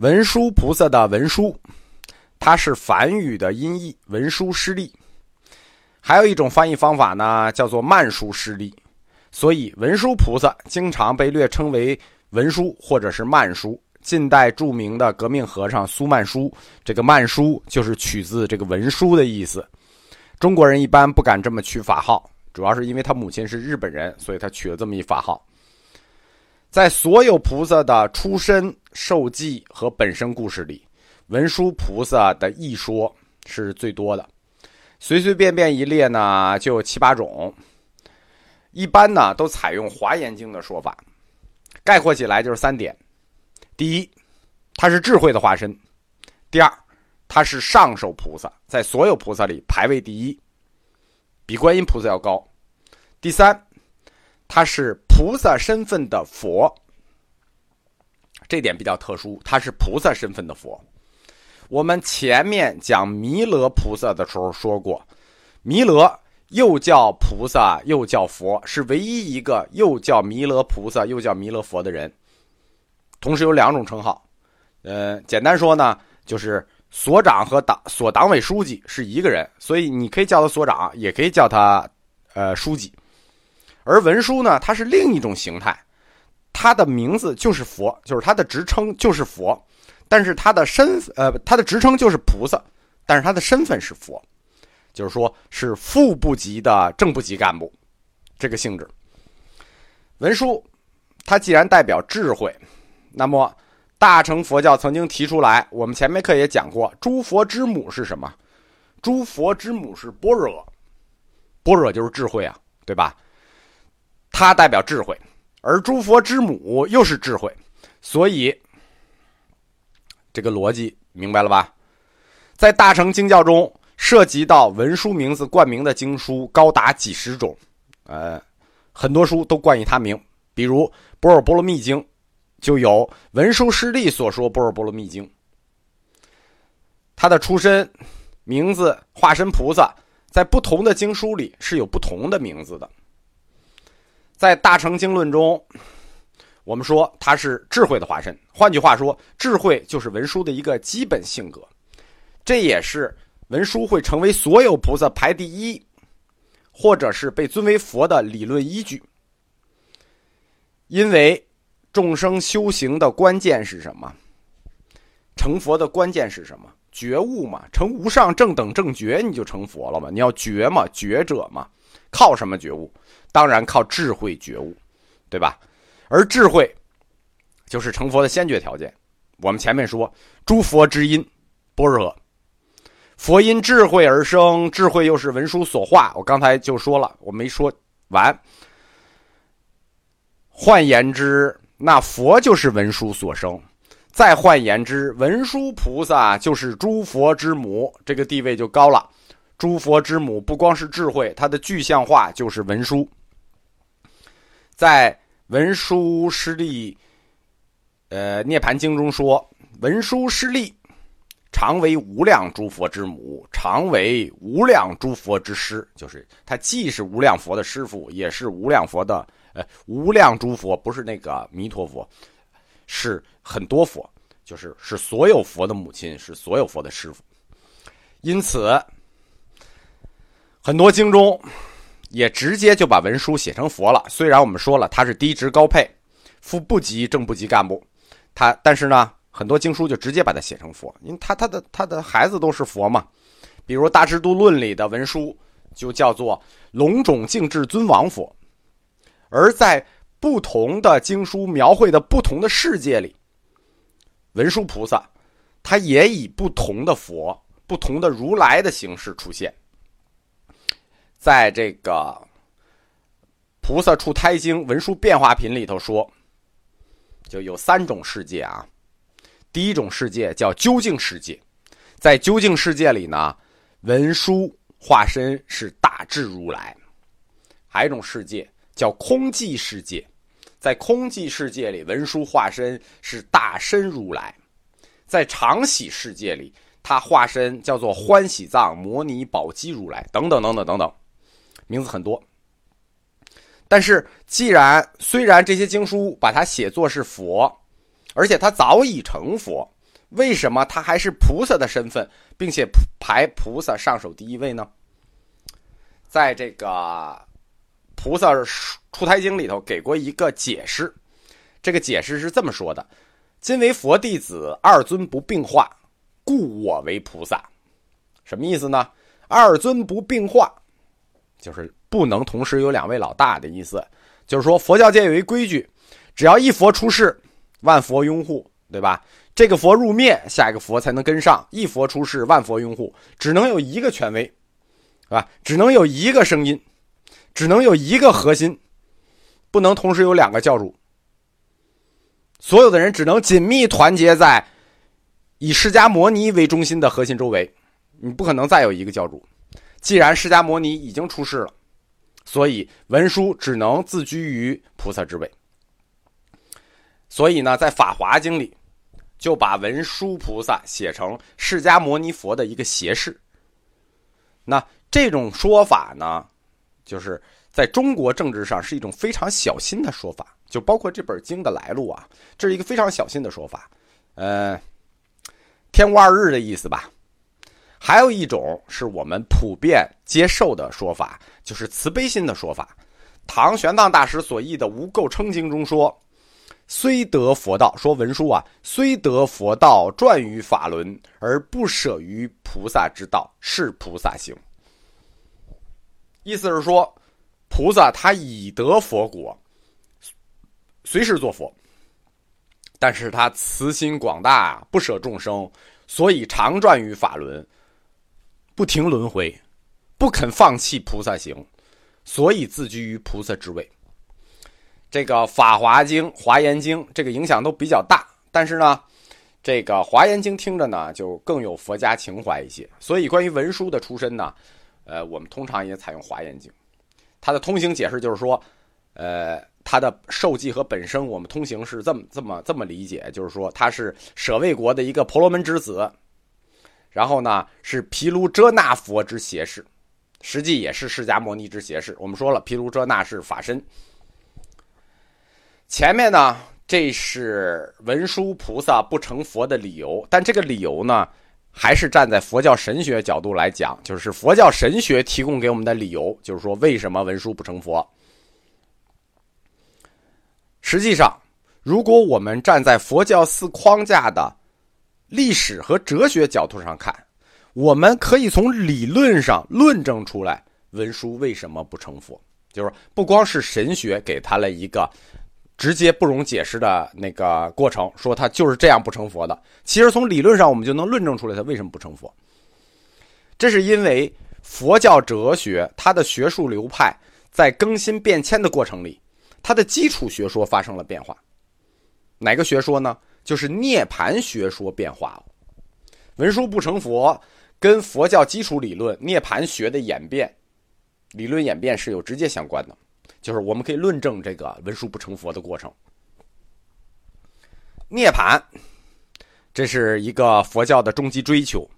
文殊菩萨的文殊，它是梵语的音译，文殊师利。还有一种翻译方法呢，叫做曼殊师利。所以文殊菩萨经常被略称为文殊或者是曼殊。近代著名的革命和尚苏曼殊，这个曼殊就是取自这个文殊的意思。中国人一般不敢这么取法号，主要是因为他母亲是日本人，所以他取了这么一法号。在所有菩萨的出身、受记和本身故事里，文殊菩萨的一说是最多的。随随便便一列呢，就有七八种。一般呢，都采用《华严经》的说法，概括起来就是三点：第一，他是智慧的化身；第二，他是上首菩萨，在所有菩萨里排位第一，比观音菩萨要高；第三，他是菩萨身份的佛，这点比较特殊，他是菩萨身份的佛。我们前面讲弥勒菩萨的时候说过，弥勒。又叫菩萨，又叫佛，是唯一一个又叫弥勒菩萨又叫弥勒佛的人。同时有两种称号，呃，简单说呢，就是所长和党所党委书记是一个人，所以你可以叫他所长，也可以叫他呃书记。而文殊呢，他是另一种形态，他的名字就是佛，就是他的职称就是佛，但是他的身呃他的职称就是菩萨，但是他的身份是佛。就是说，是副部级的正部级干部，这个性质。文殊，它既然代表智慧，那么大乘佛教曾经提出来，我们前面课也讲过，诸佛之母是什么？诸佛之母是般若，般若就是智慧啊，对吧？它代表智慧，而诸佛之母又是智慧，所以这个逻辑明白了吧？在大乘经教中。涉及到文殊名字冠名的经书高达几十种，呃，很多书都冠以他名，比如《般若波罗蜜经》，就有文殊师利所说《般若波罗蜜经》。他的出身、名字、化身菩萨，在不同的经书里是有不同的名字的。在大乘经论中，我们说他是智慧的化身，换句话说，智慧就是文殊的一个基本性格，这也是。文殊会成为所有菩萨排第一，或者是被尊为佛的理论依据。因为众生修行的关键是什么？成佛的关键是什么？觉悟嘛，成无上正等正觉，你就成佛了嘛。你要觉嘛，觉者嘛，靠什么觉悟？当然靠智慧觉悟，对吧？而智慧就是成佛的先决条件。我们前面说，诸佛之因，般若。佛因智慧而生，智慧又是文殊所化。我刚才就说了，我没说完。换言之，那佛就是文殊所生。再换言之，文殊菩萨就是诸佛之母，这个地位就高了。诸佛之母不光是智慧，它的具象化就是文殊。在文殊师利，呃，涅盘经中说，文殊师利。常为无量诸佛之母，常为无量诸佛之师，就是他既是无量佛的师傅，也是无量佛的呃无量诸佛，不是那个弥陀佛，是很多佛，就是是所有佛的母亲，是所有佛的师傅。因此，很多经中也直接就把文殊写成佛了。虽然我们说了他是低职高配，副部级正部级干部，他但是呢。很多经书就直接把它写成佛，因为他他的他的孩子都是佛嘛。比如《大智度论》里的文殊就叫做龙种净智尊王佛，而在不同的经书描绘的不同的世界里，文殊菩萨他也以不同的佛、不同的如来的形式出现。在这个《菩萨出胎经文殊变化品》里头说，就有三种世界啊。第一种世界叫究竟世界，在究竟世界里呢，文殊化身是大智如来；还有一种世界叫空寂世界，在空寂世界里，文殊化身是大身如来；在常喜世界里，他化身叫做欢喜藏摩尼宝积如来，等等等等等等，名字很多。但是，既然虽然这些经书把它写作是佛。而且他早已成佛，为什么他还是菩萨的身份，并且排菩萨上首第一位呢？在这个《菩萨出胎经》里头给过一个解释，这个解释是这么说的：“今为佛弟子，二尊不并化，故我为菩萨。”什么意思呢？二尊不并化，就是不能同时有两位老大的意思。就是说，佛教界有一规矩，只要一佛出世，万佛拥护，对吧？这个佛入灭，下一个佛才能跟上。一佛出世，万佛拥护，只能有一个权威。是吧？只能有一个声音，只能有一个核心，不能同时有两个教主。所有的人只能紧密团结在以释迦摩尼为中心的核心周围，你不可能再有一个教主。既然释迦摩尼已经出世了，所以文殊只能自居于菩萨之位。所以呢，在《法华经》里就把文殊菩萨写成释迦牟尼佛的一个胁侍。那。这种说法呢，就是在中国政治上是一种非常小心的说法，就包括这本经的来路啊，这是一个非常小心的说法，呃，天无二日的意思吧。还有一种是我们普遍接受的说法，就是慈悲心的说法。唐玄奘大师所译的《无垢称经》中说：“虽得佛道，说文殊啊，虽得佛道，转于法轮而不舍于菩萨之道，是菩萨行。”意思是说，菩萨他已得佛果，随时做佛，但是他慈心广大，不舍众生，所以常转于法轮，不停轮回，不肯放弃菩萨行，所以自居于菩萨之位。这个《法华经》《华严经》这个影响都比较大，但是呢，这个《华严经》听着呢就更有佛家情怀一些。所以关于文殊的出身呢。呃，我们通常也采用《华严经》，它的通行解释就是说，呃，它的受记和本生，我们通行是这么这么这么理解，就是说他是舍卫国的一个婆罗门之子，然后呢是毗卢遮那佛之胁侍，实际也是释迦牟尼之胁侍。我们说了，毗卢遮那是法身。前面呢，这是文殊菩萨不成佛的理由，但这个理由呢？还是站在佛教神学角度来讲，就是佛教神学提供给我们的理由，就是说为什么文殊不成佛。实际上，如果我们站在佛教四框架的历史和哲学角度上看，我们可以从理论上论证出来文殊为什么不成佛，就是不光是神学给他了一个。直接不容解释的那个过程，说他就是这样不成佛的。其实从理论上，我们就能论证出来他为什么不成佛。这是因为佛教哲学它的学术流派在更新变迁的过程里，它的基础学说发生了变化。哪个学说呢？就是涅盘学说变化了。文殊不成佛，跟佛教基础理论涅盘学的演变、理论演变是有直接相关的。就是我们可以论证这个文殊不成佛的过程。涅槃，这是一个佛教的终极追求，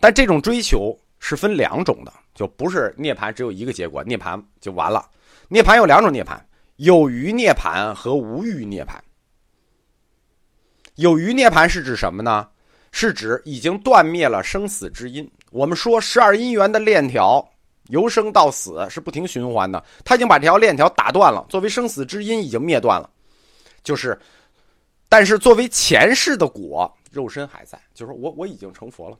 但这种追求是分两种的，就不是涅槃只有一个结果，涅槃就完了。涅槃有两种涅槃，有余涅槃和无余涅槃。有余涅槃是指什么呢？是指已经断灭了生死之因。我们说十二因缘的链条。由生到死是不停循环的，他已经把这条链条打断了，作为生死之因已经灭断了，就是，但是作为前世的果，肉身还在，就是我我已经成佛了，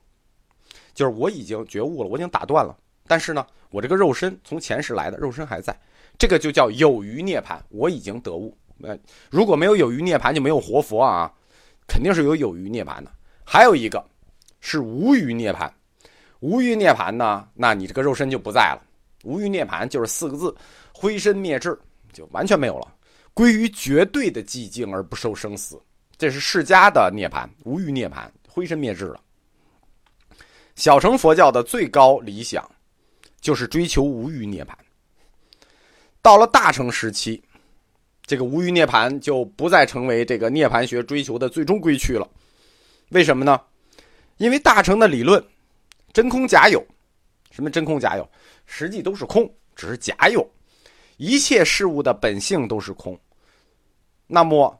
就是我已经觉悟了，我已经打断了，但是呢，我这个肉身从前世来的肉身还在，这个就叫有余涅槃，我已经得悟。呃，如果没有有余涅槃，就没有活佛啊，肯定是有有余涅槃的。还有一个是无余涅槃。无余涅槃呢？那你这个肉身就不在了。无余涅槃就是四个字：灰身灭智，就完全没有了，归于绝对的寂静而不受生死。这是释迦的涅槃，无余涅槃，灰身灭智了。小乘佛教的最高理想就是追求无余涅槃。到了大乘时期，这个无余涅槃就不再成为这个涅槃学追求的最终归去了。为什么呢？因为大乘的理论。真空假有，什么真空假有？实际都是空，只是假有。一切事物的本性都是空。那么，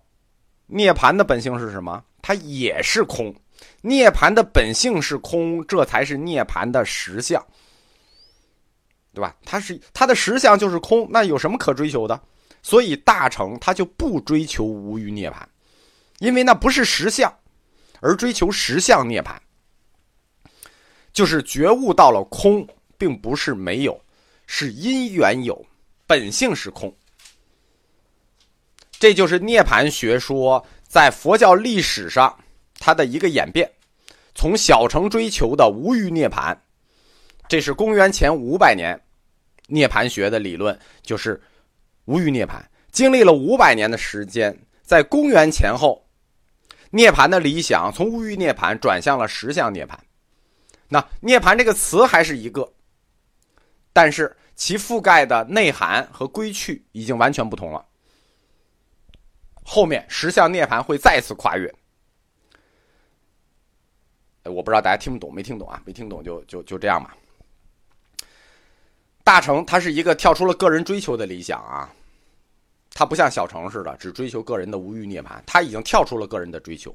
涅槃的本性是什么？它也是空。涅槃的本性是空，这才是涅槃的实相，对吧？它是它的实相就是空，那有什么可追求的？所以大乘他就不追求无余涅槃，因为那不是实相，而追求实相涅槃，就是觉悟到了空，并不是没有，是因缘有，本性是空。这就是涅槃学说在佛教历史上它的一个演变，从小乘追求的无余涅槃，这是公元前五百年，涅槃学的理论就是无余涅槃。经历了五百年的时间，在公元前后，涅盘的理想从无余涅盘转向了实相涅盘。那涅盘这个词还是一个，但是其覆盖的内涵和归去已经完全不同了。后面十相涅槃会再次跨越，我不知道大家听不懂没听懂啊？没听懂就就就这样吧。大成它是一个跳出了个人追求的理想啊，它不像小成似的只追求个人的无欲涅槃，它已经跳出了个人的追求。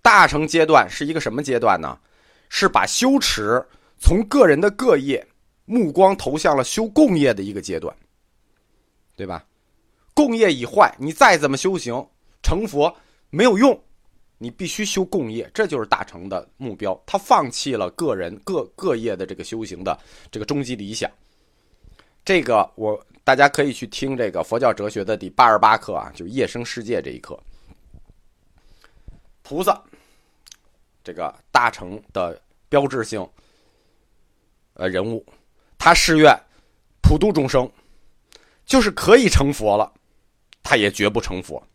大成阶段是一个什么阶段呢？是把修持从个人的各业目光投向了修共业的一个阶段，对吧？共业已坏，你再怎么修行成佛没有用，你必须修共业，这就是大成的目标。他放弃了个人各各业的这个修行的这个终极理想。这个我大家可以去听这个佛教哲学的第八十八课啊，就是夜生世界这一课。菩萨，这个大成的标志性呃人物，他誓愿普度众生，就是可以成佛了。他也绝不成佛，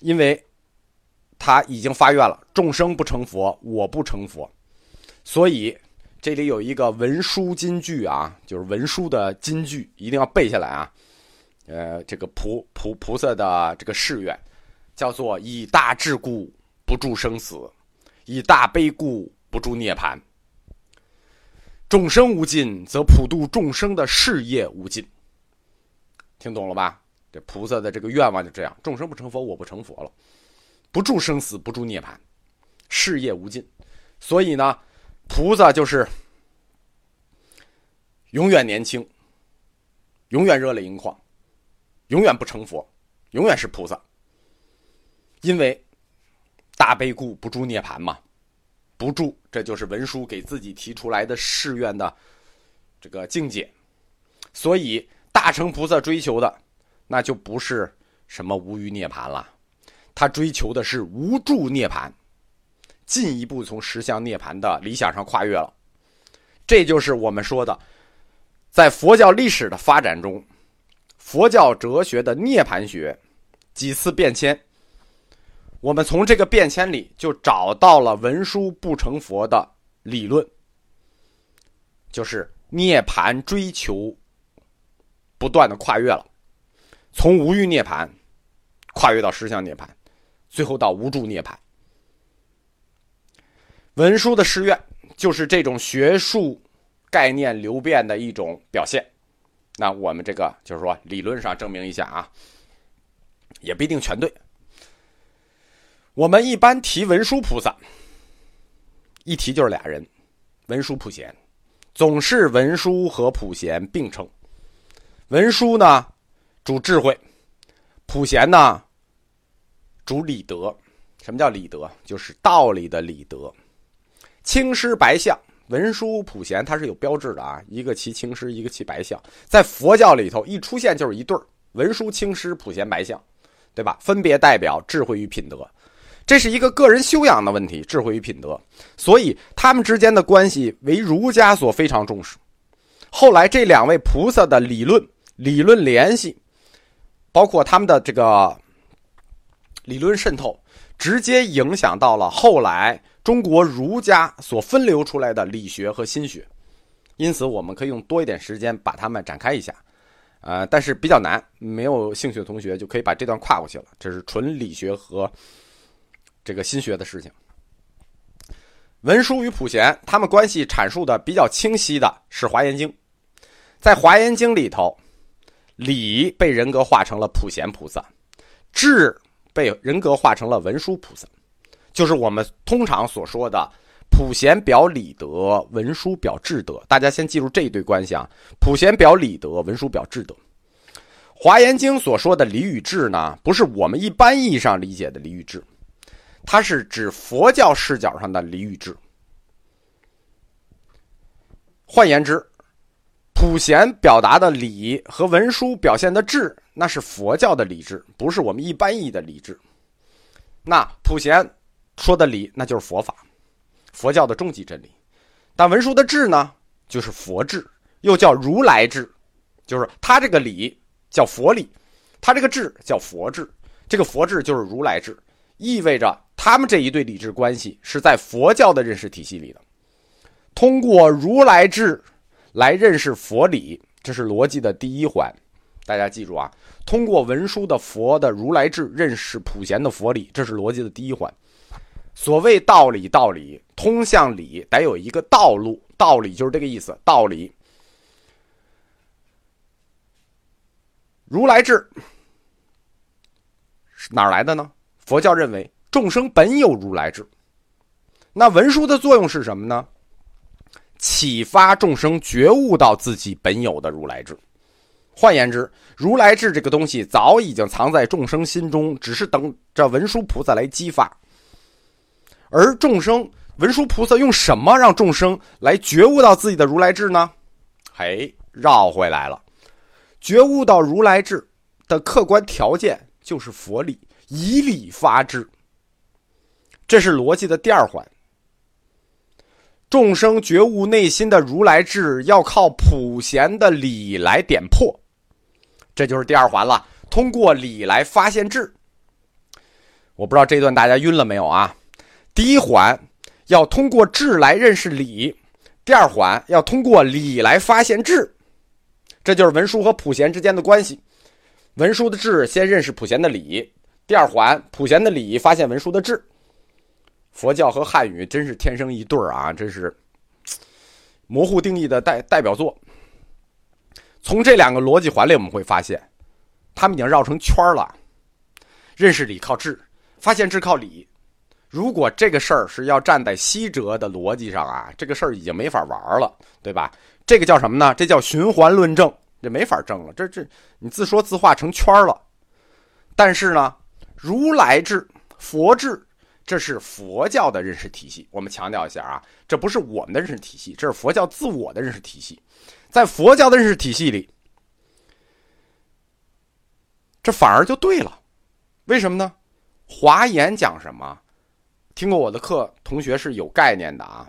因为他已经发愿了：众生不成佛，我不成佛。所以这里有一个文殊金句啊，就是文殊的金句，一定要背下来啊。呃，这个菩菩菩萨的这个誓愿，叫做以大智故不住生死，以大悲故不住涅槃。众生无尽，则普度众生的事业无尽。听懂了吧？这菩萨的这个愿望就这样：众生不成佛，我不成佛了，不住生死，不住涅槃，事业无尽。所以呢，菩萨就是永远年轻，永远热泪盈眶，永远不成佛，永远是菩萨。因为大悲故不住涅槃嘛，不住，这就是文殊给自己提出来的誓愿的这个境界。所以。大乘菩萨追求的，那就不是什么无余涅槃了，他追求的是无住涅槃，进一步从实相涅槃的理想上跨越了。这就是我们说的，在佛教历史的发展中，佛教哲学的涅槃学几次变迁，我们从这个变迁里就找到了文殊不成佛的理论，就是涅槃追求。不断的跨越了，从无欲涅槃跨越到实相涅槃，最后到无住涅槃。文殊的誓愿就是这种学术概念流变的一种表现。那我们这个就是说，理论上证明一下啊，也不一定全对。我们一般提文殊菩萨，一提就是俩人，文殊普贤，总是文殊和普贤并称。文殊呢，主智慧；普贤呢，主理德。什么叫理德？就是道理的理德。青狮白象，文殊普贤，它是有标志的啊。一个骑青狮，一个骑白象。在佛教里头，一出现就是一对儿：文殊、青狮、普贤、白象，对吧？分别代表智慧与品德。这是一个个人修养的问题，智慧与品德。所以他们之间的关系为儒家所非常重视。后来这两位菩萨的理论。理论联系，包括他们的这个理论渗透，直接影响到了后来中国儒家所分流出来的理学和心学。因此，我们可以用多一点时间把它们展开一下，呃，但是比较难，没有兴趣的同学就可以把这段跨过去了。这是纯理学和这个心学的事情。文殊与普贤，他们关系阐述的比较清晰的是《华严经》，在《华严经》里头。理被人格化成了普贤菩萨，智被人格化成了文殊菩萨，就是我们通常所说的普贤表理德，文殊表智德。大家先记住这一对关系啊，普贤表理德，文殊表智德。华严经所说的理与智呢，不是我们一般意义上理解的理与智，它是指佛教视角上的理与智。换言之。普贤表达的理和文殊表现的智，那是佛教的理智，不是我们一般意义的理智。那普贤说的理，那就是佛法，佛教的终极真理。但文殊的智呢，就是佛智，又叫如来智，就是他这个理叫佛理，他这个智叫佛智，这个佛智就是如来智，意味着他们这一对理智关系是在佛教的认识体系里的，通过如来智。来认识佛理，这是逻辑的第一环。大家记住啊，通过文殊的佛的如来智认识普贤的佛理，这是逻辑的第一环。所谓道理，道理通向理，得有一个道路。道理就是这个意思。道理，如来智是哪来的呢？佛教认为众生本有如来智。那文殊的作用是什么呢？启发众生觉悟到自己本有的如来智，换言之，如来智这个东西早已经藏在众生心中，只是等着文殊菩萨来激发。而众生文殊菩萨用什么让众生来觉悟到自己的如来智呢？嘿，绕回来了，觉悟到如来智的客观条件就是佛理，以理发智，这是逻辑的第二环。众生觉悟内心的如来智，要靠普贤的理来点破，这就是第二环了。通过理来发现智。我不知道这段大家晕了没有啊？第一环要通过智来认识理，第二环要通过理来发现智，这就是文殊和普贤之间的关系。文殊的智先认识普贤的理，第二环普贤的理发现文殊的智。佛教和汉语真是天生一对儿啊！真是模糊定义的代代表作。从这两个逻辑环里，我们会发现，他们已经绕成圈了。认识理靠智，发现智靠理。如果这个事儿是要站在西哲的逻辑上啊，这个事儿已经没法玩了，对吧？这个叫什么呢？这叫循环论证，这没法证了。这这你自说自话成圈了。但是呢，如来智、佛智。这是佛教的认识体系，我们强调一下啊，这不是我们的认识体系，这是佛教自我的认识体系。在佛教的认识体系里，这反而就对了。为什么呢？华严讲什么？听过我的课，同学是有概念的啊。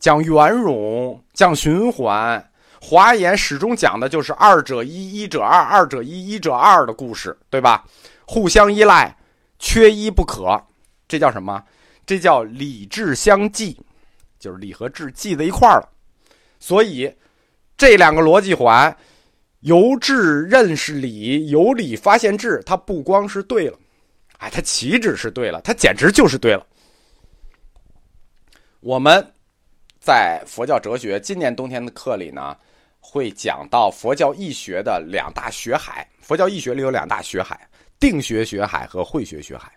讲圆融，讲循环。华严始终讲的就是二者一，一者二，二者一，一者二的故事，对吧？互相依赖，缺一不可。这叫什么？这叫理智相济，就是理和智记在一块儿了。所以这两个逻辑环，由智认识理，由理发现智，它不光是对了，哎，它岂止是对了，它简直就是对了。我们在佛教哲学今年冬天的课里呢，会讲到佛教义学的两大学海。佛教义学里有两大学海：定学学海和慧学学海。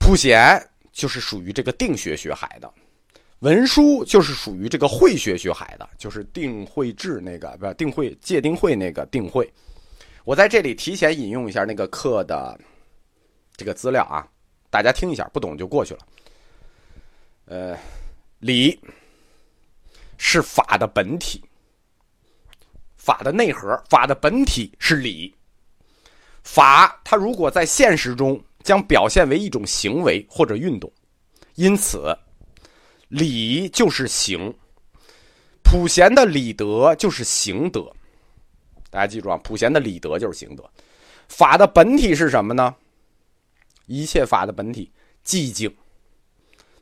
普贤就是属于这个定学学海的，文殊就是属于这个慧学学海的，就是定慧智那个不定慧戒定慧那个定慧。我在这里提前引用一下那个课的这个资料啊，大家听一下，不懂就过去了。呃，理是法的本体，法的内核，法的本体是理。法它如果在现实中。将表现为一种行为或者运动，因此，礼就是行。普贤的礼德就是行德。大家记住啊，普贤的礼德就是行德。法的本体是什么呢？一切法的本体寂静。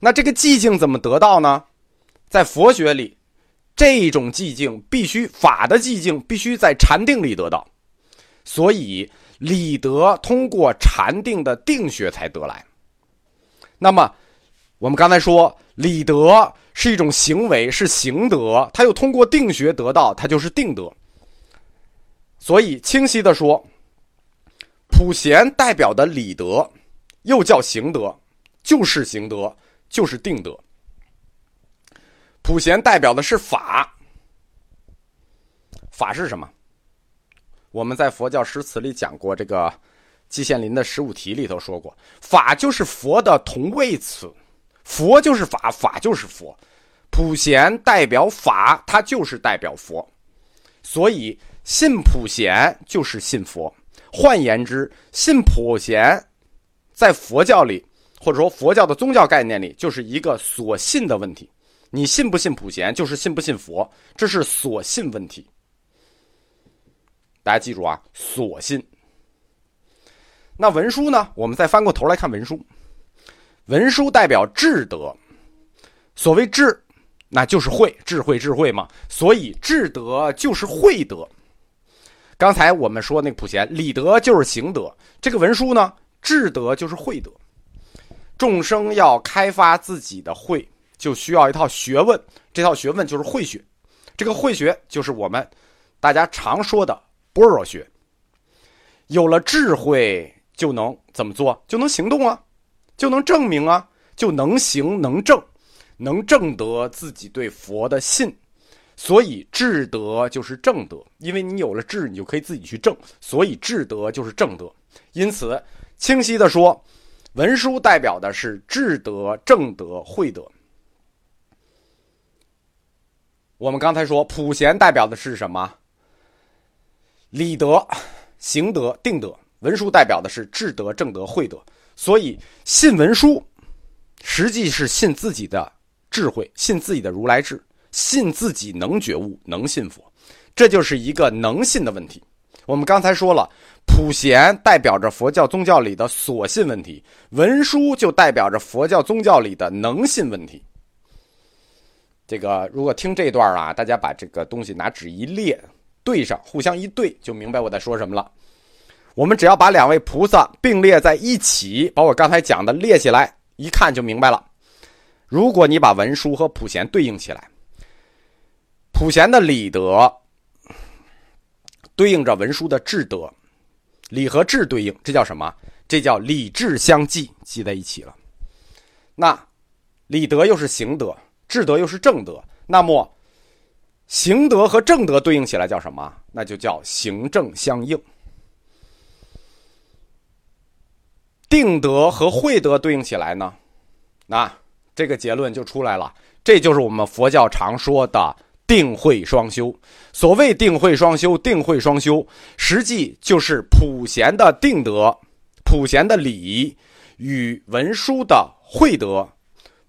那这个寂静怎么得到呢？在佛学里，这种寂静必须法的寂静必须在禅定里得到。所以。理德通过禅定的定学才得来。那么，我们刚才说理德是一种行为，是行德，它又通过定学得到，它就是定德。所以，清晰的说，普贤代表的理德，又叫行德，就是行德，就是定德。普贤代表的是法，法是什么？我们在佛教诗词里讲过，这个季羡林的十五题里头说过，法就是佛的同位词，佛就是法，法就是佛。普贤代表法，它就是代表佛，所以信普贤就是信佛。换言之，信普贤在佛教里，或者说佛教的宗教概念里，就是一个所信的问题。你信不信普贤，就是信不信佛，这是所信问题。大家记住啊，所信。那文书呢？我们再翻过头来看文书，文书代表智德。所谓智，那就是慧，智慧，智慧嘛。所以智德就是慧德。刚才我们说那个普贤，理德就是行德。这个文书呢，智德就是慧德。众生要开发自己的慧，就需要一套学问。这套学问就是慧学。这个慧学就是我们大家常说的。般若学，有了智慧就能怎么做？就能行动啊，就能证明啊，就能行能证，能证得自己对佛的信。所以智德就是正德，因为你有了智，你就可以自己去证。所以智德就是正德。因此，清晰的说，文书代表的是智德、正德、慧德。我们刚才说普贤代表的是什么？理德、行德、定德，文书代表的是智德、正德、慧德。所以信文书，实际是信自己的智慧，信自己的如来智，信自己能觉悟、能信佛。这就是一个能信的问题。我们刚才说了，普贤代表着佛教宗教里的所信问题，文书就代表着佛教宗教里的能信问题。这个如果听这段啊，大家把这个东西拿纸一列。对上，互相一对，就明白我在说什么了。我们只要把两位菩萨并列在一起，把我刚才讲的列起来，一看就明白了。如果你把文殊和普贤对应起来，普贤的理德对应着文书的智德，理和智对应，这叫什么？这叫理智相济，记在一起了。那理德又是行德，智德又是正德，那么。行德和正德对应起来叫什么？那就叫行正相应。定德和慧德对应起来呢？那这个结论就出来了。这就是我们佛教常说的定慧双修。所谓定慧双修，定慧双修，实际就是普贤的定德、普贤的理与文殊的慧德、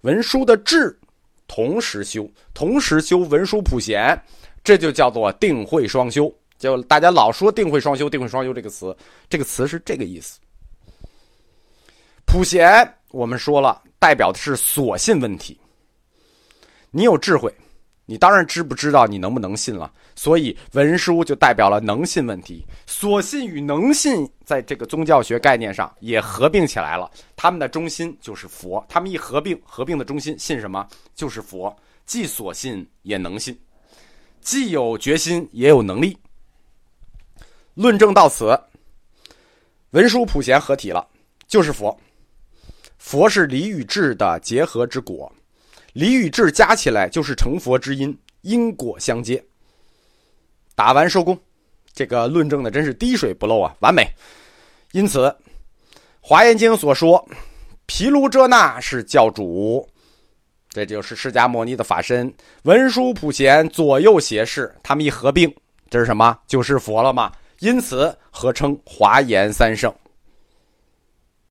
文殊的智。同时修，同时修文殊普贤，这就叫做定慧双修。就大家老说定慧双修，定慧双修这个词，这个词是这个意思。普贤，我们说了，代表的是所信问题。你有智慧。你当然知不知道你能不能信了，所以文书就代表了能信问题。所信与能信在这个宗教学概念上也合并起来了，他们的中心就是佛。他们一合并，合并的中心信什么？就是佛，既所信也能信，既有决心也有能力。论证到此，文殊普贤合体了，就是佛。佛是理与智的结合之果。理与智加起来就是成佛之因，因果相接。打完收工，这个论证的真是滴水不漏啊，完美。因此，《华严经》所说，毗卢遮那是教主，这就是释迦牟尼的法身。文殊普贤左右胁侍，他们一合并，这是什么？就是佛了嘛。因此合称华严三圣。